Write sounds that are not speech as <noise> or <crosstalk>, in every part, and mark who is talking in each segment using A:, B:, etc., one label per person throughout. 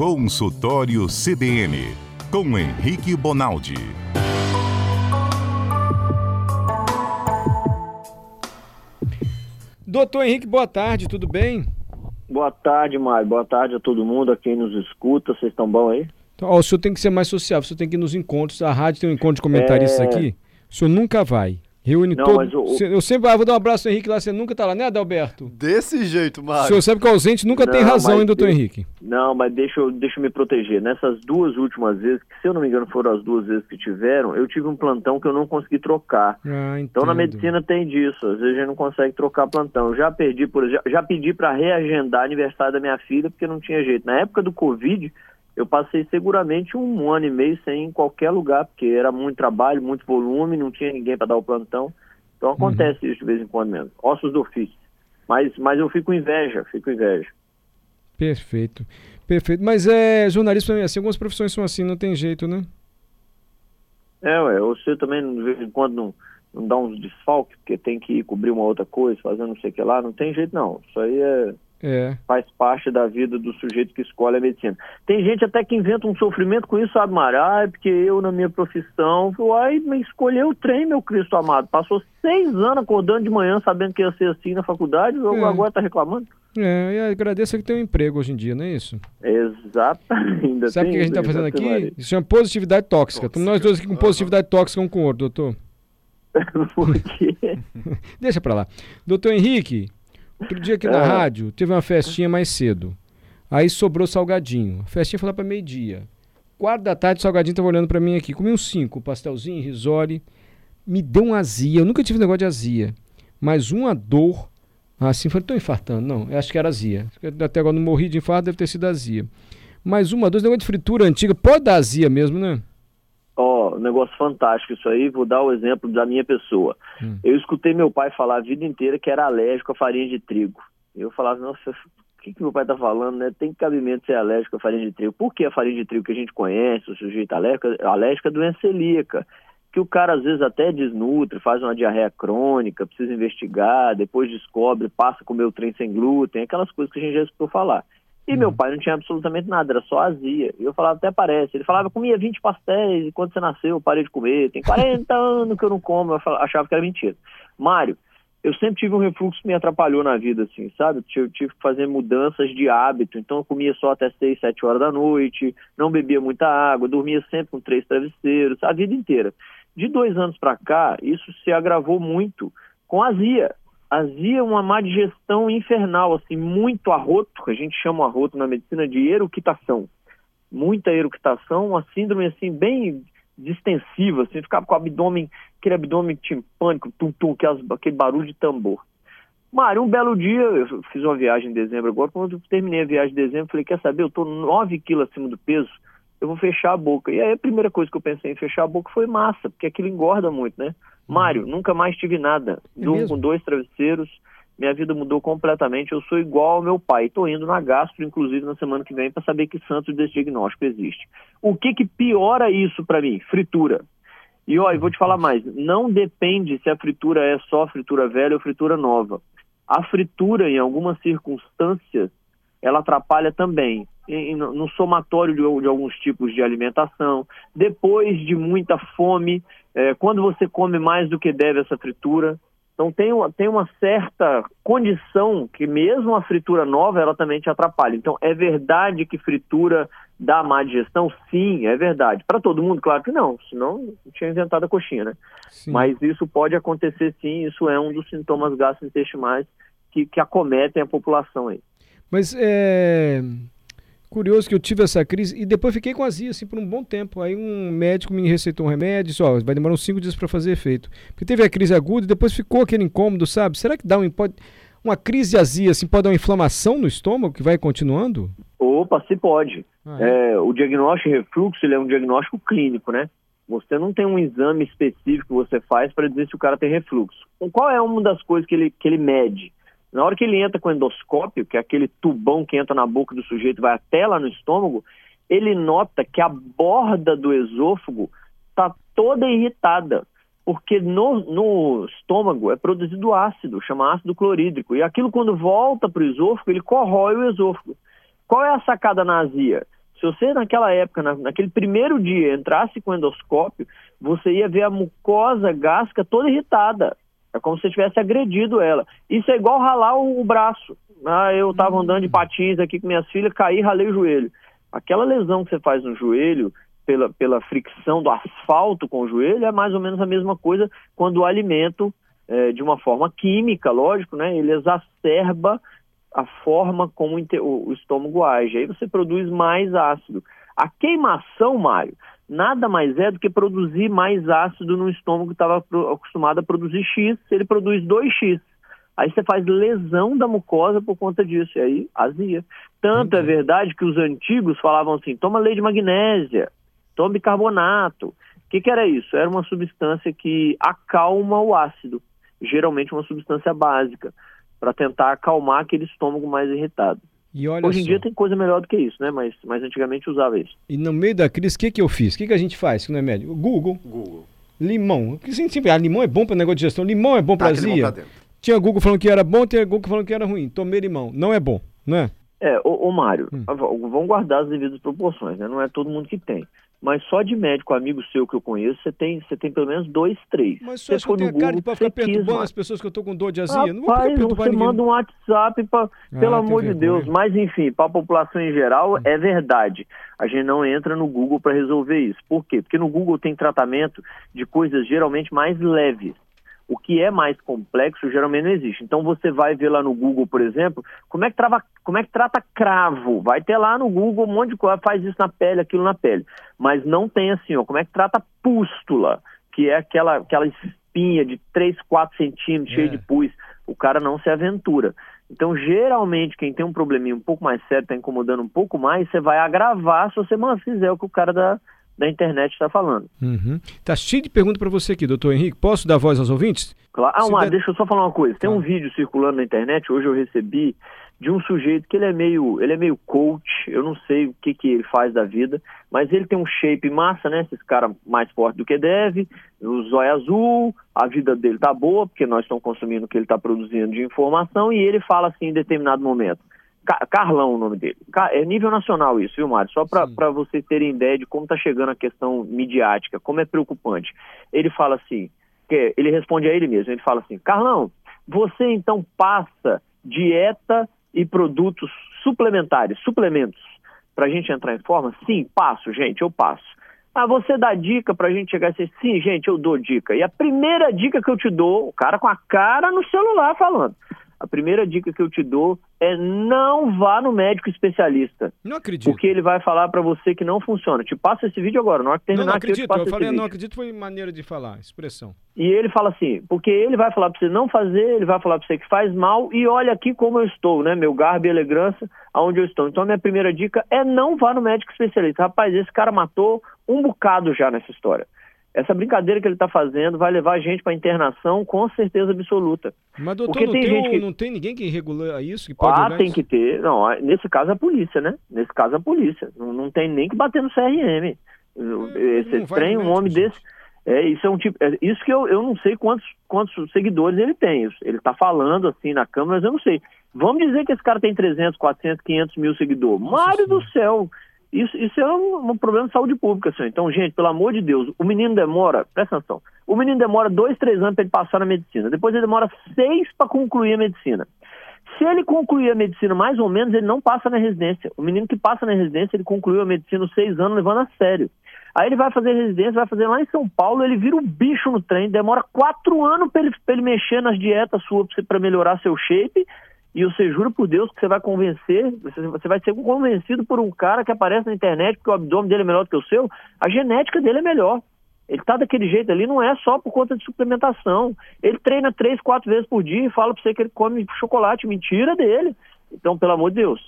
A: Consultório CBN, com Henrique Bonaldi.
B: Doutor Henrique, boa tarde, tudo bem?
C: Boa tarde, Mário. Boa tarde a todo mundo, a quem nos escuta. Vocês estão bom aí?
B: Então, ó, o senhor tem que ser mais social, o senhor tem que ir nos encontros. A rádio tem um encontro de comentaristas
C: É.
B: aqui. O senhor nunca vai. Reúne
C: Não,
B: todo.
C: mas o- o-
B: Eu sempre ah, vou dar um abraço ao Henrique lá, você nunca tá lá, né, Adalberto?
D: Desse jeito,
B: O
D: Mário.
B: senhor sabe que o ausente nunca tem
C: Não,
B: razão,
C: mas
B: hein, doutor
C: tem-
B: Henrique?
C: Não, mas deixa eu, deixa eu me proteger. Nessas duas últimas vezes, que se eu não me engano foram as duas vezes que tiveram, eu tive um plantão que eu não consegui trocar.
B: Ah,
C: Então na medicina tem disso, às vezes a gente não consegue trocar plantão. Eu já perdi, por exemplo, já pedi para reagendar aniversário da minha filha porque não tinha jeito. Na época do Covid, eu passei seguramente um ano e meio sem ir em qualquer lugar, porque era muito trabalho, muito volume, não tinha ninguém para dar o plantão. Então acontece isso de vez em quando mesmo. Ossos do ofício. Mas, mas eu fico inveja, fico inveja.
B: Perfeito. Perfeito. Mas é jornalista também, assim, algumas profissões são assim, não tem jeito, né?
C: É, ué, você também de vez em quando não, não dá uns desfalques, porque tem que ir cobrir uma outra coisa, fazer não sei o que lá, não tem jeito não. Isso aí é,
B: É.
C: faz parte da vida do sujeito que escolhe a medicina. Tem gente até que inventa um sofrimento com isso, sabe, Mário? Ah, é porque eu, na minha profissão, mas escolheu o trem, meu Cristo amado. Passou seis anos acordando de manhã, sabendo que ia ser assim na faculdade,
B: É.
C: agora tá reclamando?
B: É, e agradeça que tem um emprego hoje em dia, não é isso?
C: Exato, ainda
B: Sabe o que a gente tá
C: isso,
B: fazendo aqui? Isso chama positividade tóxica. Estamos nós dois aqui com positividade tóxica um com o outro, doutor.
C: Maria. <laughs> Por quê? <laughs>
B: Deixa pra lá. Doutor Henrique, outro dia aqui na
C: Ah.
B: rádio, teve uma festinha mais cedo. Aí sobrou salgadinho. A festinha foi lá pra meio-dia. Quatro da tarde, o salgadinho tava olhando pra mim aqui. Comi uns cinco, pastelzinho, risole. Me deu uma azia. Eu nunca tive negócio de azia. Mas uma dor. Assim, falei, tô infartando. Não, eu acho que era azia. Até agora não morri de infarto, deve ter sido azia. Mas uma dor, esse negócio de fritura antiga, pode dar azia mesmo, né?
C: Um negócio fantástico isso aí, vou dar o exemplo da minha pessoa.
B: Hum.
C: Eu escutei meu pai falar a vida inteira que era alérgico à farinha de trigo. Eu falava, nossa, o que, que meu pai tá falando, né? Tem cabimento ser alérgico à farinha de trigo. Por que a farinha de trigo que a gente conhece, o sujeito alérgico, alérgico é doença celíaca? Que o cara às vezes até desnutre, faz uma diarreia crônica, precisa investigar, depois descobre, passa a comer o trem sem glúten, aquelas coisas que a gente já escutou falar. E meu pai não tinha absolutamente nada, era só azia. E eu falava, até parece. Ele falava, eu comia 20 pastéis e quando você nasceu eu parei de comer. Tem 40 <laughs> anos que eu não como. Eu falava- achava que era mentira. Mário, eu sempre tive um refluxo que me atrapalhou na vida, assim, sabe? Eu tive- tive que fazer mudanças de hábito. Então eu comia só até 6, 7 horas da noite, não bebia muita água, dormia sempre com três travesseiros, a vida inteira. De dois anos para cá, isso se agravou muito com azia. É uma má digestão infernal, assim, muito arroto, a gente chama arroto na medicina de eructação. Muita eructação, uma síndrome assim bem distensiva, assim, ficava com o abdômen, aquele abdômen timpânico, tum-tum, aquelas- aquele barulho de tambor. Mário, um belo dia, eu fiz uma viagem em dezembro agora, quando eu terminei a viagem de dezembro, falei, quer saber, eu tô 9 quilos acima do peso, eu vou fechar a boca. E aí a primeira coisa que eu pensei em fechar a boca foi massa, porque aquilo engorda muito, né? Mário, nunca mais tive nada.
B: É
C: Durmo
B: mesmo?
C: com dois travesseiros, minha vida mudou completamente, eu sou igual ao meu pai. Tô indo na gastro, inclusive, na semana que vem, para saber que santo desse diagnóstico existe. O que que piora isso para mim? Fritura. E ó, eu vou te falar mais, não depende se a fritura é só fritura velha ou fritura nova. A fritura, em algumas circunstâncias, ela atrapalha também no no somatório de, de alguns tipos de alimentação, depois de muita fome, eh, quando você come mais do que deve essa fritura. Então tem uma, tem uma certa condição que mesmo a fritura nova, ela também te atrapalha. Então é verdade que fritura dá má digestão? Sim, é verdade. Para todo mundo, claro que não, senão não tinha inventado a coxinha, né?
B: Sim.
C: Mas isso pode acontecer sim, isso é um dos sintomas gastrointestinais que, que acometem a população aí.
B: Mas é curioso que eu tive essa crise e depois fiquei com azia assim por um bom tempo. Aí um médico me receitou um remédio, e disse, ó, vai demorar uns cinco dias para fazer efeito. Porque teve a crise aguda e depois ficou aquele incômodo, sabe? Será que dá um pode uma crise de azia assim pode dar uma inflamação no estômago que vai continuando?
C: Opa, se pode.
B: Ah,
C: É, o diagnóstico refluxo ele é um diagnóstico clínico, né? Você não tem um exame específico que você faz para dizer se o cara tem refluxo. Então, qual é uma das coisas que ele, que ele mede? Na hora que ele entra com o endoscópio, que é aquele tubão que entra na boca do sujeito e vai até lá no estômago, ele nota que a borda do esôfago está toda irritada. Porque no, no estômago é produzido ácido, chama ácido clorídrico. E aquilo, quando volta para o esôfago, ele corrói o esôfago. Qual é a sacada na azia? Se você naquela época, na, naquele primeiro dia, entrasse com endoscópio, você ia ver a mucosa gástrica toda irritada. É como se você tivesse agredido ela. Isso é igual ralar o, o braço. Ah, eu estava andando de patins aqui com minhas filhas, caí, ralei o joelho. Aquela lesão que você faz no joelho, pela, pela fricção do asfalto com o joelho, é mais ou menos a mesma coisa quando o alimento, é, de uma forma química, lógico, né, ele exacerba a forma como o estômago age. Aí você produz mais ácido. A queimação, Mário, nada mais é do que produzir mais ácido no estômago que estava acostumado a produzir X, ele produz 2X. Aí você faz lesão da mucosa por conta disso, e aí azia. Tanto é verdade que os antigos falavam assim: toma leite de magnésia, toma bicarbonato. O que, que era isso? Era uma substância que acalma o ácido, geralmente uma substância básica para tentar acalmar aquele estômago mais irritado. Hoje em
B: só.
C: dia tem coisa melhor do que isso, né? Mas, mas antigamente usava isso.
B: E no meio da crise, o que, que eu fiz? O que, que a gente faz que não é médico? Google.
D: Google.
B: Limão. Que sempre, ah, limão é bom para negócio de gestão. Limão é bom para azia. Tinha Google falando que era bom, tinha Google falando que era ruim. Tomei limão. Não é bom, não é?
C: É, ô, ô Mário, hum. vamos guardar as devidas proporções, né? Não é todo mundo que tem mas só de médico amigo seu que eu conheço, você tem, você tem pelo menos dois, três.
B: Mas só
C: você
B: for no cara de pra ficar perturbando as pessoas que eu estou com dor de azia. Rapaz,
C: não vou ficar você ninguém. manda um WhatsApp, pra, ah, pelo amor de Deus. Mas enfim, para a população em geral, é verdade. A gente não entra no Google para resolver isso. Por quê? Porque no Google tem tratamento de coisas geralmente mais leves. O que é mais complexo geralmente não existe. Então você vai ver lá no Google, por exemplo, como é que, trava, como é que trata cravo. Vai ter lá no Google um monte de coisa, faz isso na pele, aquilo na pele. Mas não tem assim, ó, como é que trata pústula, que é aquela, aquela espinha de 3, 4 centímetros, é. cheia de pus. O cara não se aventura. Então, geralmente, quem tem um probleminha um pouco mais sério, está incomodando um pouco mais, você vai agravar se você fizer o que o cara da, da internet está falando.
B: Uhum. Tá cheio de perguntas para você aqui, doutor Henrique. Posso dar voz aos ouvintes?
C: Claro. Ah, uma, der... deixa eu só falar uma coisa. Tem ah. um vídeo circulando na internet, hoje eu recebi, de um sujeito que ele é meio, ele é meio coach, eu não sei o que, que ele faz da vida, mas ele tem um shape massa, né? Esses caras mais forte do que deve, o zóio azul, a vida dele tá boa, porque nós estamos consumindo o que ele está produzindo de informação, e ele fala assim em determinado momento. Carlão o nome dele. É nível nacional isso, viu, Mário? Só para vocês terem ideia de como está chegando a questão midiática, como é preocupante. Ele fala assim, que ele responde a ele mesmo, ele fala assim, Carlão, você então passa dieta e produtos suplementares, suplementos, para a gente entrar em forma? Sim, passo, gente, eu passo. Ah, você dá dica para a gente chegar assim? Sim, gente, eu dou dica. E a primeira dica que eu te dou, o cara com a cara no celular falando a primeira dica que eu te dou é não vá no médico especialista.
B: Não acredito.
C: Porque ele vai falar para você que não funciona. Te passa esse vídeo agora, na hora que terminar
B: não, não acredito,
C: aqui, eu,
B: eu falei,
C: não
B: acredito foi maneira de falar, expressão.
C: E ele fala assim, porque ele vai falar para você não fazer, ele vai falar para você que faz mal e olha aqui como eu estou, né? Meu garbo e elegância, aonde eu estou. Então a minha primeira dica é não vá no médico especialista. Rapaz, esse cara matou um bocado já nessa história. Essa brincadeira que ele está fazendo vai levar a gente para internação com certeza absoluta.
B: Mas, doutor, Porque não, tem, tem, que... não tem ninguém que regula isso? Que
C: pode ah, tem isso? que ter. Não, nesse caso a polícia, né? Nesse caso a polícia. Não, não tem nem que bater no CRM. Esse trem, um homem desse. É, isso é um tipo. É, isso que eu, eu não sei quantos, quantos seguidores ele tem. Ele está falando assim na Câmara, mas eu não sei. Vamos dizer que esse cara tem 300, 400, 500 mil seguidores. Mário do céu! Isso, isso é um, um, problema de saúde pública, senhor. Então, gente, pelo amor de Deus, o menino demora, presta atenção, o menino demora dois, três anos para ele passar na medicina. Depois ele demora seis para concluir a medicina. Se ele concluir a medicina mais ou menos, ele não passa na residência. O menino que passa na residência, ele concluiu a medicina seis anos levando a sério. Aí ele vai fazer residência, vai fazer lá em São Paulo, ele vira um bicho no trem, demora quatro anos para ele, ele mexer nas dietas suas para melhorar seu shape e você jura por Deus que você vai convencer, você, vai ser convencido por um cara que aparece na internet porque o abdômen dele é melhor do que o seu, a genética dele é melhor. Ele tá daquele jeito ali, não é só por conta de suplementação. Ele treina três, quatro vezes por dia e fala pra você que ele come chocolate. Mentira dele. Então, pelo amor de Deus,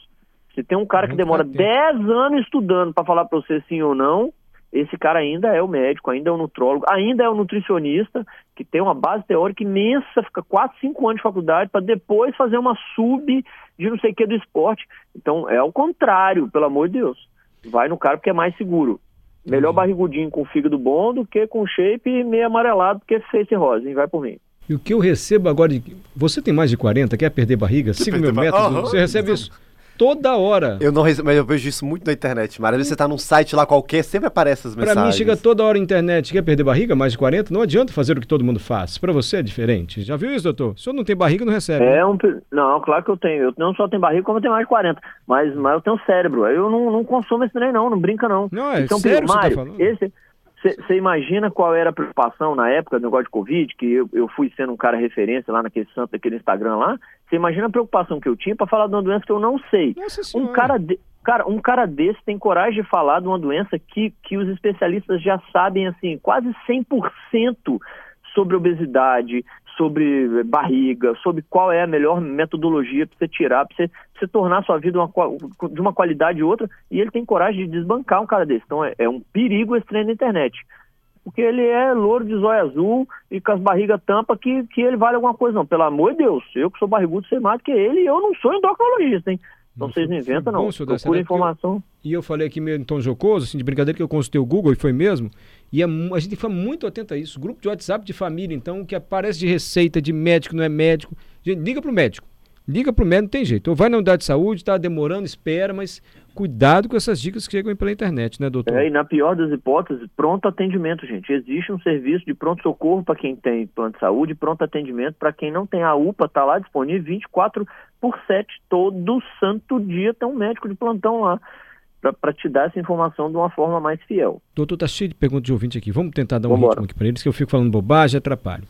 C: se tem um cara que demora dez anos estudando para falar para você sim ou não, esse cara ainda é o médico, ainda é o nutrólogo, ainda é o nutricionista, que tem uma base teórica imensa, fica 4, 5 anos de faculdade para depois fazer uma sub de não sei o que do esporte. Então é o contrário, pelo amor de Deus. Vai no cara porque é mais seguro. Melhor uhum. barrigudinho com fígado bom do que com shape meio amarelado porque face rosa, hein? Vai por mim.
B: E o que eu recebo agora de... Você tem mais de 40, quer perder barriga? Siga o meu método. Uhum. Você recebe isso toda hora.
D: Eu não recebo, mas eu vejo isso muito na internet, Mara. Às vezes você tá num site lá qualquer, sempre aparece as mensagens.
B: Pra mim chega toda hora na internet. Quer perder barriga? Mais de 40? Não adianta fazer o que todo mundo faz. Pra você é diferente. Já viu isso, doutor? Se eu não tem barriga, não recebe.
C: É um... Não, claro que eu tenho. Eu não só tenho barriga, como eu tenho mais de 40. Mas, mas eu tenho cérebro. Eu não, não consumo esse trem, não. Não brinca, não.
B: Não, é então, sério Mário, tá
C: esse... Você imagina qual era a preocupação na época do negócio de Covid, que eu, eu fui sendo um cara referência lá naquele santo, daquele Instagram lá. Você imagina a preocupação que eu tinha para falar de uma doença que eu não sei. um cara, de, cara, um cara desse tem coragem de falar de uma doença que, que os especialistas já sabem, assim, quase 100% sobre obesidade, sobre barriga, sobre qual é a melhor metodologia para você tirar, para você, você, tornar sua vida uma, de uma qualidade outra, e ele tem coragem de desbancar um cara desse. Então é, é um perigo esse trem na internet. Porque ele é louro de zóio azul e com as barrigas tampa que, que ele vale alguma coisa, não. Pelo amor de Deus, eu que sou barrigudo sei mais do que ele eu não sou endocrinologista, hein? Então vocês não inventam, não. Procura informação. Eu,
B: e eu falei aqui meio em tom jocoso, assim, de brincadeira, que eu consultei o Google e foi mesmo. E é, a gente fica muito atento a isso. Grupo de WhatsApp de família, então, que aparece de receita, de médico, não é médico. Gente, liga pro médico. Liga pro médico, não tem jeito. Ou vai na unidade de saúde, está demorando, espera, mas cuidado com essas dicas que chegam pela internet, né, doutor?
C: É, e na pior das hipóteses, pronto atendimento, gente. Existe um serviço de pronto-socorro para quem tem plano de saúde, pronto atendimento para quem não tem. A UPA está lá disponível 24 por 7. Todo santo dia tem um médico de plantão lá para te dar essa informação de uma forma mais fiel.
B: Doutor, tá cheio de perguntas de ouvinte aqui. Vamos tentar dar um Vambora. ritmo aqui para eles, que eu fico falando bobagem e atrapalho.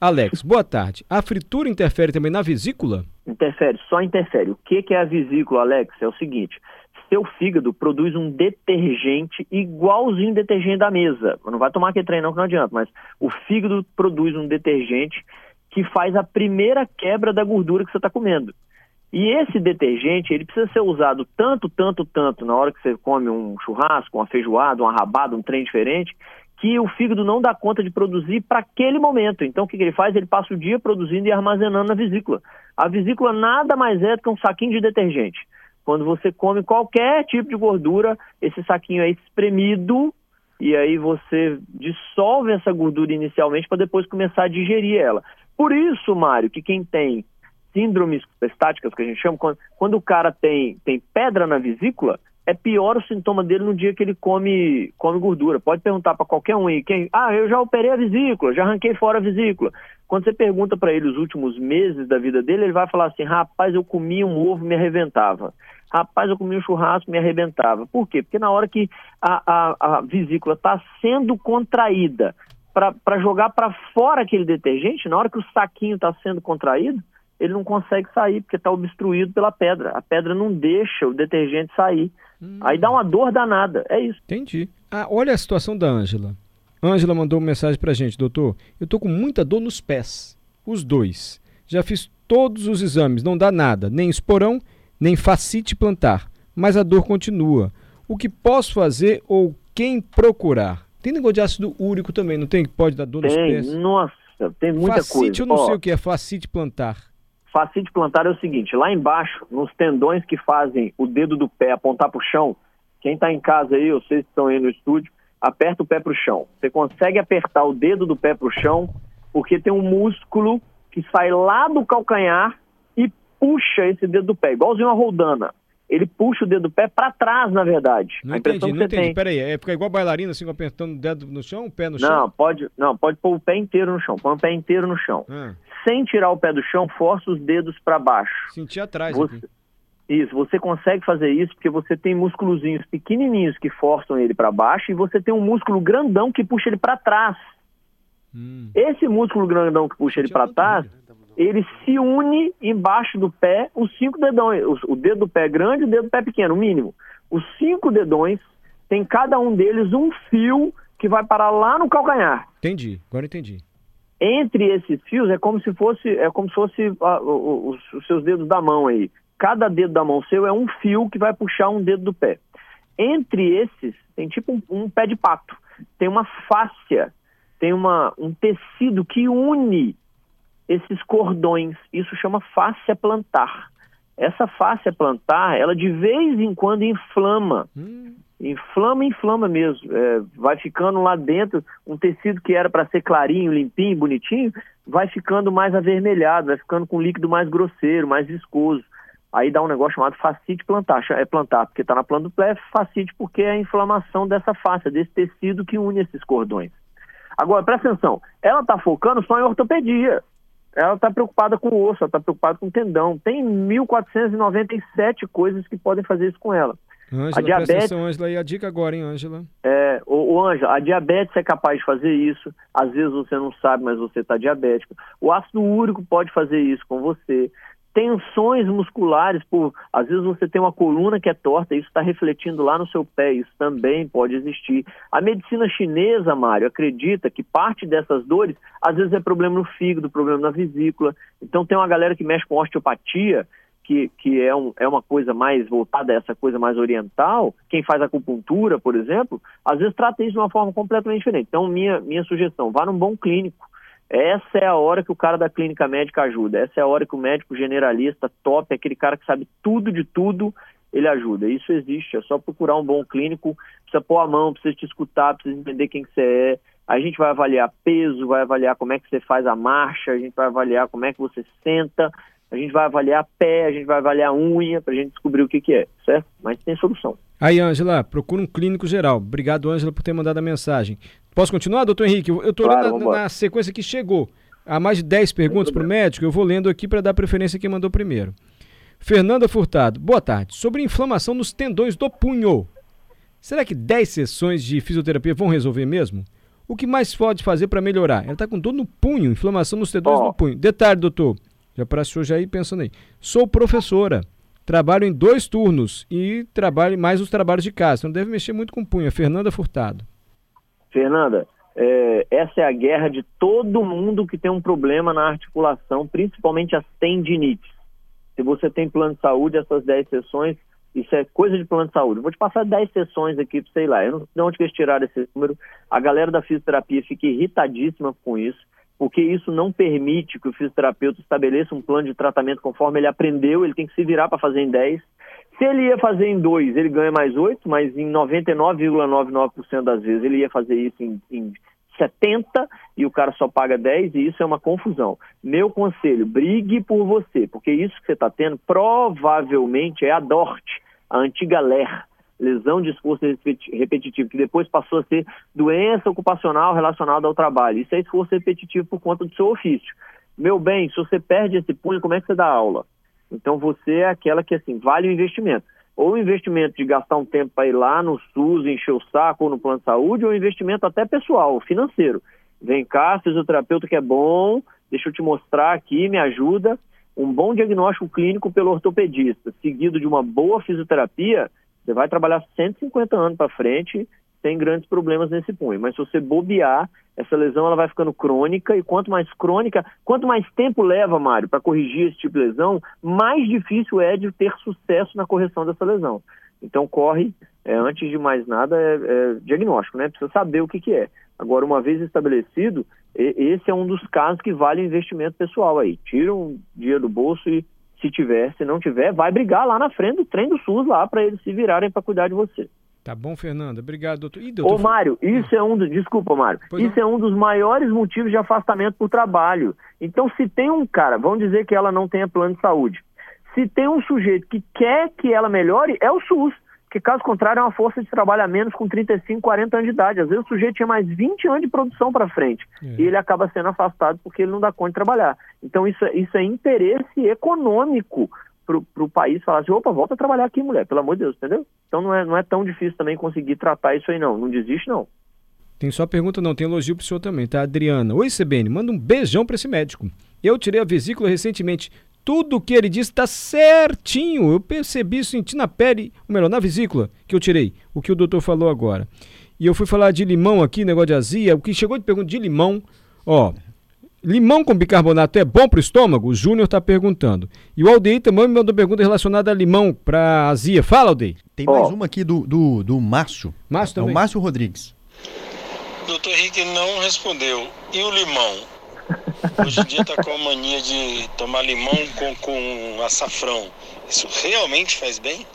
B: Alex, boa tarde. A fritura interfere também na vesícula?
C: Interfere, só interfere. O que, que é a vesícula, Alex? É o seguinte: seu fígado produz um detergente igualzinho detergente da mesa. Não vai tomar aquele trem não que não adianta, mas o fígado produz um detergente que faz a primeira quebra da gordura que você está comendo. E esse detergente, ele precisa ser usado tanto, tanto, tanto na hora que você come um churrasco, uma feijoada, uma rabada, um trem diferente, que o fígado não dá conta de produzir para aquele momento. Então, o que, que, ele faz? Ele passa o dia produzindo e armazenando na vesícula. A vesícula nada mais é do que um saquinho de detergente. Quando você come qualquer tipo de gordura, esse saquinho é espremido e aí você dissolve essa gordura inicialmente para depois começar a digerir ela. Por isso, Mário, que quem tem síndromes estáticas, que a gente chama, quando, quando o cara tem, tem pedra na vesícula, é pior o sintoma dele no dia que ele come, come gordura. Pode perguntar para qualquer um aí, quem, ah, eu já operei a vesícula, já arranquei fora a vesícula. Quando você pergunta para ele os últimos meses da vida dele, ele vai falar assim: rapaz, eu comia um ovo me arrebentava. Rapaz, eu comia um churrasco me arrebentava. Por quê? Porque na hora que a, a, a vesícula está sendo contraída para jogar para fora aquele detergente, na hora que o saquinho está sendo contraído, ele não consegue sair porque está obstruído pela pedra. A pedra não deixa o detergente sair. Hum. Aí dá uma dor danada. É isso.
B: Entendi. Ah, olha a situação da Ângela. Ângela mandou uma mensagem pra gente, doutor. Eu tô com muita dor nos pés. Os dois. Já fiz todos os exames, não dá nada, nem esporão, nem facite plantar. Mas a dor continua. O que posso fazer ou quem procurar? Tem negócio de ácido úrico também, não tem? Que pode dar dor
C: tem,
B: nos pés?
C: Nossa, tem muita
B: facite,
C: coisa.
B: Facite, eu não Ó, sei o que é facite plantar.
C: Facite plantar é o seguinte, lá embaixo, nos tendões que fazem o dedo do pé apontar para o chão, quem está em casa aí, vocês que estão aí no estúdio, aperta o pé para o chão. Você consegue apertar o dedo do pé para o chão, porque tem um músculo que sai lá do calcanhar e puxa esse dedo do pé, igualzinho uma roldana. Ele puxa o dedo do pé para trás, na verdade.
B: Não entendi, não entendi. Tem... Peraí, é ficar igual bailarina, assim, apertando o dedo no chão, o pé no chão?
C: Não, pode, não, pode pôr o pé inteiro no chão. Põe o pé inteiro no chão. Ah sem tirar o pé do chão, força os dedos para baixo.
B: Sentir atrás.
C: Você, aqui. Isso, você consegue fazer isso porque você tem músculozinhos pequenininhos que forçam ele para baixo e você tem um músculo grandão que puxa ele para trás. Hum. Esse músculo grandão que puxa ele para trás, ele se une embaixo do pé, os cinco dedões, o, o dedo do pé grande e o dedo do pé pequeno, o mínimo. Os cinco dedões tem cada um deles um fio que vai parar lá no calcanhar.
B: Entendi, agora entendi
C: entre esses fios é como se fosse é como se fosse ah, os, os, seus dedos da mão aí. Cada dedo da mão seu é um fio que vai puxar um dedo do pé. Entre esses tem tipo um, um pé de pato. Tem uma fáscia, tem uma, um tecido que une esses cordões. Isso chama fáscia plantar. Essa fáscia plantar, ela de vez em quando inflama. Hum inflama, inflama mesmo. É, vai ficando lá dentro um tecido que era para ser clarinho, limpinho, bonitinho, vai ficando mais avermelhado, vai ficando com líquido mais grosseiro, mais viscoso. aí dá um negócio chamado fascite plantar. É plantar porque está na planta do pé, fascite porque é a inflamação dessa face, desse tecido que une esses cordões. Agora, presta atenção, ela está focando só em ortopedia. Ela está preocupada com o osso, ela está preocupada com o tendão. Tem 1.497 coisas que podem fazer isso com ela. A diabetes,
B: atenção, Ângela, e a dica agora, hein, Ângela?
C: É, o, o Ângela, a diabetes é capaz de fazer isso. Às vezes você não sabe, mas você está diabético. O ácido úrico pode fazer isso com você tensões musculares, por às vezes você tem uma coluna que é torta, isso está refletindo lá no seu pé, isso também pode existir. A medicina chinesa, Mário, acredita que parte dessas dores, às vezes é problema no fígado, problema na vesícula. Então tem uma galera que mexe com osteopatia, que, que é, um, é uma coisa mais voltada a essa coisa mais oriental, quem faz acupuntura, por exemplo, às vezes trata isso de uma forma completamente diferente. Então, minha, minha sugestão, vá num bom clínico, essa é a hora que o cara da clínica médica ajuda. Essa é a hora que o médico generalista, top, aquele cara que sabe tudo de tudo, ele ajuda. Isso existe, é só procurar um bom clínico, precisa pôr a mão, precisa te escutar, precisa entender quem que você é. A gente vai avaliar peso, vai avaliar como é que você faz a marcha, a gente vai avaliar como é que você senta, a gente vai avaliar pé, a gente vai avaliar unha, para a gente descobrir o que, que é, certo? Mas tem solução.
B: Aí, Ângela, procura um clínico geral. Obrigado, Ângela, por ter mandado a mensagem. Posso continuar, doutor Henrique? Eu estou claro, lendo na, na, sequência que chegou. Há mais de 10 perguntas para o médico, eu vou lendo aqui para dar preferência a quem mandou primeiro. Fernanda Furtado, boa tarde. Sobre inflamação nos tendões do punho. Será que 10 sessões de fisioterapia vão resolver mesmo? O que mais pode fazer para melhorar? Ela está com dor no punho, inflamação nos tendões oh. do punho. Detalhe, doutor, já para o senhor já ir pensando aí. Sou professora, trabalho em dois turnos e trabalho mais os trabalhos de casa. Não deve mexer muito com o punho. Fernanda Furtado.
C: Fernanda, é, essa é a guerra de todo mundo que tem um problema na articulação, principalmente as tendinites. Se você tem plano de saúde, essas 10 sessões, isso é coisa de plano de saúde. Vou te passar 10 sessões aqui, sei lá, eu não sei de onde eles tiraram esse número. A galera da fisioterapia fica irritadíssima com isso, porque isso não permite que o fisioterapeuta estabeleça um plano de tratamento conforme ele aprendeu, ele tem que se virar para fazer em 10. Se ele ia fazer em dois, ele ganha mais oito, mas em 99,99% das vezes ele ia fazer isso em, em 70 e o cara só paga 10 e isso é uma confusão. Meu conselho, brigue por você, porque isso que você está tendo provavelmente é a DORT, a antiga LER, lesão de esforço repetitivo, que depois passou a ser doença ocupacional relacionada ao trabalho. Isso é esforço repetitivo por conta do seu ofício. Meu bem, se você perde esse punho, como é que você dá aula? Então você é aquela que assim, vale o investimento. Ou o investimento de gastar um tempo para ir lá no SUS, encher o saco ou no plano de saúde, ou investimento até pessoal, financeiro. Vem cá, fisioterapeuta que é bom, deixa eu te mostrar aqui, me ajuda. Um bom diagnóstico clínico pelo ortopedista, seguido de uma boa fisioterapia, você vai trabalhar 150 anos para frente sem grandes problemas nesse punho. Mas se você bobear, essa lesão ela vai ficando crônica e quanto mais crônica, quanto mais tempo leva, Mário, para corrigir esse tipo de lesão, mais difícil é de ter sucesso na correção dessa lesão. Então corre, é, antes de mais nada, é, é, diagnóstico, né? Precisa saber o que, que é. Agora, uma vez estabelecido, esse é um dos casos que vale investimento pessoal aí. Tira um dia do bolso e se tiver, se não tiver, vai brigar lá na frente do trem do SUS lá para eles se virarem para cuidar de você.
B: Tá bom, Fernanda. Obrigado, doutor. Ih, doutor...
C: Ô, Mário, isso é um dos. Desculpa, Mário. Pois isso não. é um dos maiores motivos de afastamento por trabalho. Então, se tem um cara, vamos dizer que ela não tenha plano de saúde. Se tem um sujeito que quer que ela melhore, é o SUS. Que caso contrário, é uma força de trabalho a menos com 35, 40 anos de idade. Às vezes o sujeito tinha mais 20 anos de produção para frente. É. E ele acaba sendo afastado porque ele não dá conta de trabalhar. Então, isso, é, isso é interesse econômico para o país falar assim, opa, volta a trabalhar aqui, mulher, pelo amor de Deus, entendeu? Então não é, não é tão difícil também conseguir tratar isso aí, não. Não desiste, não.
B: Tem só pergunta, não, tem elogio pro senhor também, tá? Adriana. Oi, CBN, manda um beijão para esse médico. Eu tirei a vesícula recentemente. Tudo que ele disse está certinho. Eu percebi, senti na pele, ou melhor, na vesícula que eu tirei, o que o doutor falou agora. E eu fui falar de limão aqui, negócio de azia. O que chegou de pergunta de limão, ó, Limão com bicarbonato é bom para o estômago? O Júnior está perguntando. E o Aldeir também me mandou pergunta relacionada a limão para azia. Fala, Aldeir.
E: Tem mais oh. uma aqui do, do, do Márcio.
B: Márcio também.
E: É o Márcio Rodrigues.
F: Doutor Henrique não respondeu. E o limão? Hoje em dia está com a mania de tomar limão com, com açafrão. Isso realmente faz bem?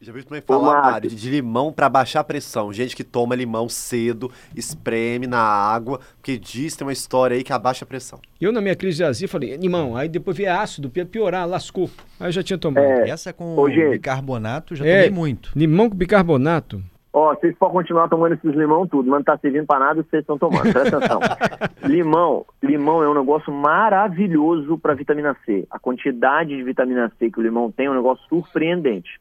D: Já vi também falar. Mário, de limão pra baixar a pressão. Gente que toma limão cedo, espreme na água, porque diz, tem uma história aí que abaixa a pressão.
B: Eu, na minha crise de azia, falei, limão. Aí depois veio ácido, piorar, lascou. Aí eu já tinha tomado.
C: É.
E: Essa com
C: Ô,
E: bicarbonato já
B: É.
E: tomei muito.
B: Limão com bicarbonato.
C: Ó, vocês podem continuar tomando esses limão tudo, mas não tá servindo pra nada o que vocês estão tomando. Presta atenção. <laughs> limão, limão é um negócio maravilhoso para vitamina C. A quantidade de vitamina C que o limão tem é um negócio surpreendente.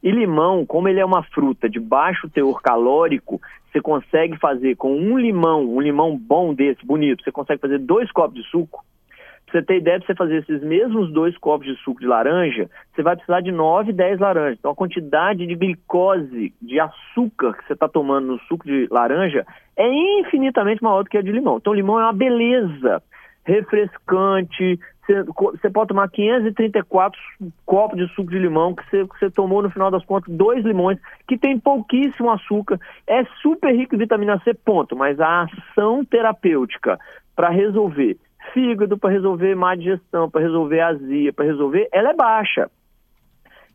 C: E limão, como ele é uma fruta de baixo teor calórico, você consegue fazer com um limão, um limão bom desse, bonito, você consegue fazer dois copos de suco. Você ter ideia, pra você fazer esses mesmos dois copos de suco de laranja, você vai precisar de 9, 10 laranjas. Então a quantidade de glicose, de açúcar que você está tomando no suco de laranja é infinitamente maior do que a de limão. Então limão é uma beleza, refrescante. Você, você pode tomar 534 copos de suco de limão que você, que você tomou no final das contas dois limões que tem pouquíssimo açúcar, é super rico em vitamina C, ponto. Mas a ação terapêutica para resolver fígado, para resolver má digestão, para resolver azia, para resolver, ela é baixa.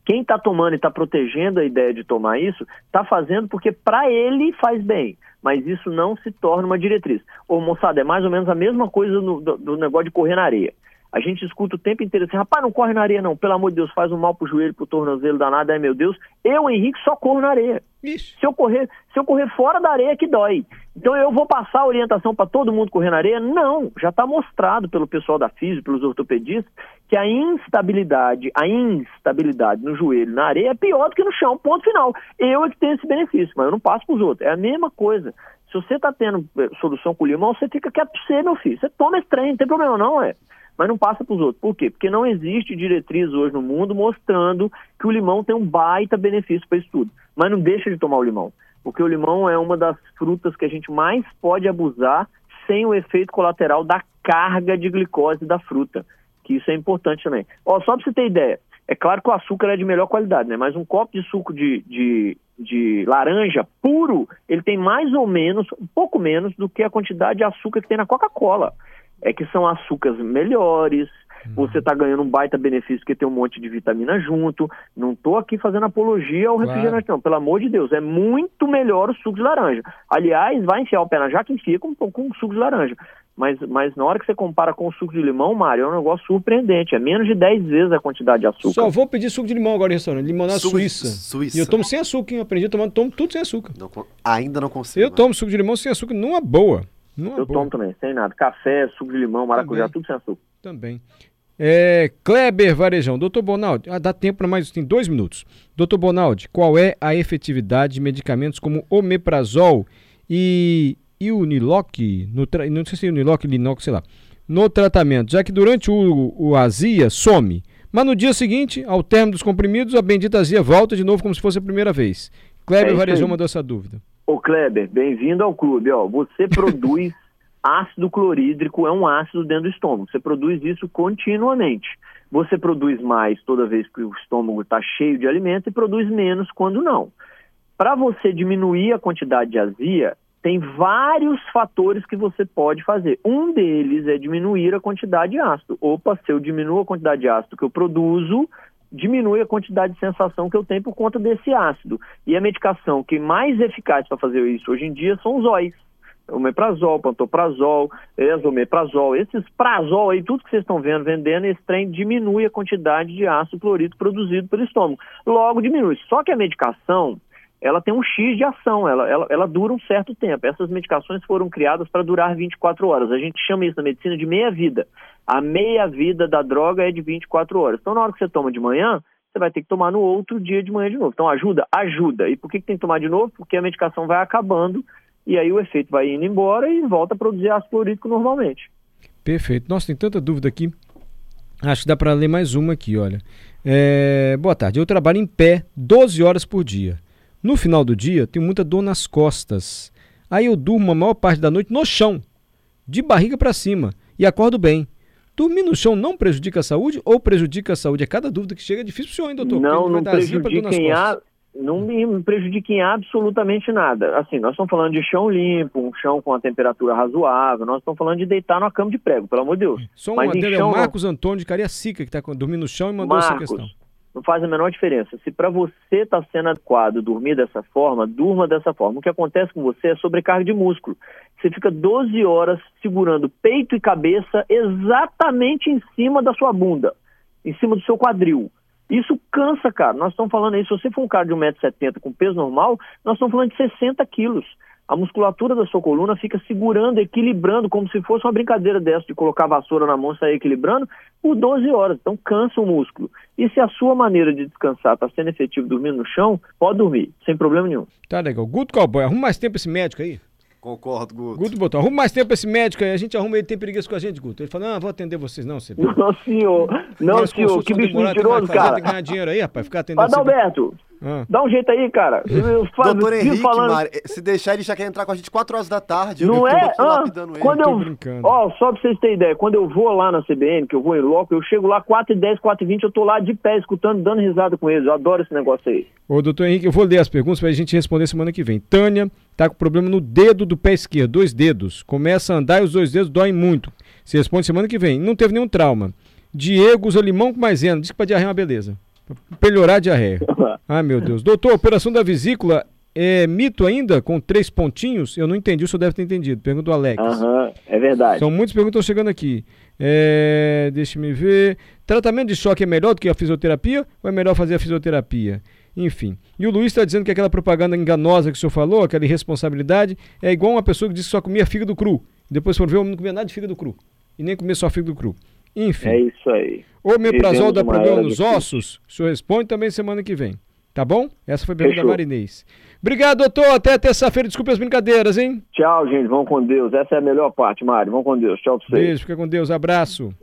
C: Quem está tomando e está protegendo a ideia de tomar isso, está fazendo porque para ele faz bem, mas isso não se torna uma diretriz. Ô moçada, é mais ou menos a mesma coisa no- do, do negócio de correr na areia. A gente escuta o tempo inteiro assim, rapaz, não corre na areia não, pelo amor de Deus, faz um mal pro joelho, pro tornozelo danado, ai meu Deus. Eu, Henrique, só corro na areia.
B: Ixi.
C: Se eu correr, se eu correr fora da areia que dói. Então eu vou passar a orientação para todo mundo correr na areia? Não, já está mostrado pelo pessoal da física, pelos ortopedistas, que a instabilidade, a instabilidade no joelho, na areia é pior do que no chão, ponto final. Eu é que tenho esse benefício, mas eu não passo para os outros. É a mesma coisa. Se você está tendo eh, solução com limão, você fica quieto pra você, meu filho. Você toma esse trem, não tem problema não, é. Mas não passa para os outros. Por quê? Porque não existe diretriz hoje no mundo mostrando que o limão tem um baita benefício para isso tudo. Mas não deixa de tomar o limão. Porque o limão é uma das frutas que a gente mais pode abusar sem o efeito colateral da carga de glicose da fruta. Que isso é importante também. Ó, só para você ter ideia, é claro que o açúcar é de melhor qualidade, né? Mas um copo de suco de, de, de laranja puro, ele tem mais ou menos, um pouco menos do que a quantidade de açúcar que tem na Coca-Cola. É que são açúcares melhores, você está ganhando um baita benefício porque tem um monte de vitamina junto. Não estou aqui fazendo apologia ao
B: Claro.
C: refrigerante, não. Pelo amor de Deus, é muito melhor o suco de laranja. Aliás, vai enfiar o pé na jaca, enfia com, com o suco de laranja. Mas, mas na hora que você compara com o suco de limão, Mário, é um negócio surpreendente. É menos de 10 vezes a quantidade de açúcar.
B: Só vou pedir suco de limão agora em restaurante. Limonada
D: Suíça.
B: suíça.
D: Suíça.
B: E eu tomo sem açúcar, hein? Aprendi a tomar, tomo tudo sem açúcar.
D: Não ainda não consigo.
B: Eu tomo suco de limão sem açúcar numa boa. Numa
C: Eu
B: boa.
C: tomo também, sem nada. Café, suco de limão, maracujá,
B: Também.
C: tudo sem açúcar.
B: Também. É, Kleber Varejão, doutor Bonaldi, ah, dá tempo para mais, tem dois minutos. Doutor Bonaldi, qual é a efetividade de medicamentos como omeprazol e, e Uniloc, no tra- não sei se é Uniloc, Linoc, sei lá, no tratamento, já que durante o, o azia some, mas no dia seguinte, ao término dos comprimidos, a bendita azia volta de novo como se fosse a primeira vez. Kleber
C: É
B: Varejão mandou essa dúvida.
C: Ô Kleber, bem-vindo ao clube. Ó, você <laughs> produz ácido clorídrico, é um ácido dentro do estômago. Você produz isso continuamente. Você produz mais toda vez que o estômago está cheio de alimento e produz menos quando não. Para você diminuir a quantidade de azia, tem vários fatores que você pode fazer. Um deles é diminuir a quantidade de ácido. Opa, se eu diminuo a quantidade de ácido que eu produzo, diminui a quantidade de sensação que eu tenho por conta desse ácido. E a medicação que é mais eficaz para fazer isso hoje em dia são os óis. Omeprazol, pantoprazol, esomeprazol, esses prazol aí, tudo que vocês estão vendo vendendo, esse trem diminui a quantidade de ácido clorídrico produzido pelo estômago. Logo diminui. Só que a medicação, ela tem um X de ação, ela, ela, ela dura um certo tempo. Essas medicações foram criadas para durar 24 horas. A gente chama isso na medicina de meia-vida. A meia-vida da droga é de 24 horas. Então, na hora que você toma de manhã, você vai ter que tomar no outro dia de manhã de novo. Então, ajuda? Ajuda. E por que, que tem que tomar de novo? Porque a medicação vai acabando e aí o efeito vai indo embora e volta a produzir ácido clorídrico normalmente.
B: Perfeito. Nossa, tem tanta dúvida aqui. Acho que dá para ler mais uma aqui, olha. É, Boa tarde. Eu trabalho em pé 12 horas por dia. No final do dia, tenho muita dor nas costas. Aí eu durmo a maior parte da noite no chão, de barriga para cima, e acordo bem. Dormir no chão não prejudica a saúde ou prejudica a saúde? É cada dúvida que chega é difícil pro senhor, hein, doutor?
C: Não, não prejudica, em a, não me prejudica em absolutamente nada. Assim, nós estamos falando de chão limpo, um chão com a temperatura razoável, nós estamos falando de deitar numa cama de prego, pelo amor de Deus.
B: Só um
C: Mas
B: adendo, é o
C: chão.
B: Marcos Antônio de Cariacica que está dormindo no chão e mandou essa
C: Marcos,
B: questão.
C: Não faz a menor diferença. Se para você está sendo adequado dormir dessa forma, durma dessa forma. O que acontece com você é sobrecarga de músculo. Você fica 12 horas segurando peito e cabeça exatamente em cima da sua bunda, em cima do seu quadril. Isso cansa, cara. Nós estamos falando aí, se você for um cara de 1,70m com peso normal, nós estamos falando de 60 quilos a musculatura da sua coluna fica segurando, equilibrando, como se fosse uma brincadeira dessa de colocar a vassoura na mão e sair equilibrando, por 12 horas. Então cansa o músculo. E se a sua maneira de descansar está sendo efetivo dormindo no chão, pode dormir, sem problema nenhum.
B: Tá legal. Guto Cowboy, arruma mais tempo esse médico aí.
D: Concordo, Guto.
B: Guto botou, arruma mais tempo esse médico aí, a gente arruma ele, tem preguiça com a gente, Guto. Ele falou, não, vou atender vocês não, você. <laughs>
C: Não, senhor. Não, senhor. Que bicho mentiroso, cara.
B: Tem que ganhar dinheiro aí, rapaz, ficar atendendo...
C: Adalberto,
B: Ah.
C: dá um jeito aí, cara. <laughs> Eu
D: Doutor Henrique,
C: falando...
D: Mari, se deixar ele já quer entrar com a gente 4 horas da tarde. eu
C: Não
D: tô
C: é? Ah, quando eu.
B: brincando.
C: Ó, só pra vocês terem ideia, quando eu vou lá na CBN, que eu vou em loco, eu chego lá 4h10, 4h20, eu tô lá de pé, escutando, dando risada com eles. Eu adoro esse negócio aí.
B: Ô, doutor Henrique, eu vou ler as perguntas pra gente responder semana que vem. Tânia tá com problema no dedo do pé esquerdo, dois dedos. Começa a andar e os dois dedos doem muito. Você responde semana que vem. Não teve nenhum trauma. Diego usa limão com maisena. Diz que pra diarreia é uma beleza. Melhorar a diarreia. <laughs> Ai, meu Deus. Doutor, operação da vesícula é mito ainda, com três pontinhos? Eu não entendi, o senhor deve ter entendido. Pergunta o Alex.
C: Aham, é verdade.
B: São muitas perguntas chegando aqui. É, Deixa-me ver. Tratamento de choque é melhor do que a fisioterapia ou é melhor fazer a fisioterapia? Enfim. E o Luiz está dizendo que aquela propaganda enganosa que o senhor falou, aquela irresponsabilidade, é igual uma pessoa que disse que só comia fígado cru. Depois for ver, eu não comia nada de fígado cru. E nem comia só fígado cru. Enfim.
C: É isso aí.
B: O omeprazol dá problema nos ossos? O senhor responde também semana que vem. Tá bom? Essa foi a pergunta da. Marinês. Obrigado, doutor. Até terça-feira. Desculpe as brincadeiras, hein?
C: Tchau, gente. Vão com Deus. Essa é a melhor parte, Mário. Vão com Deus. Tchau pra vocês.
B: Beijo, fica com Deus. Abraço.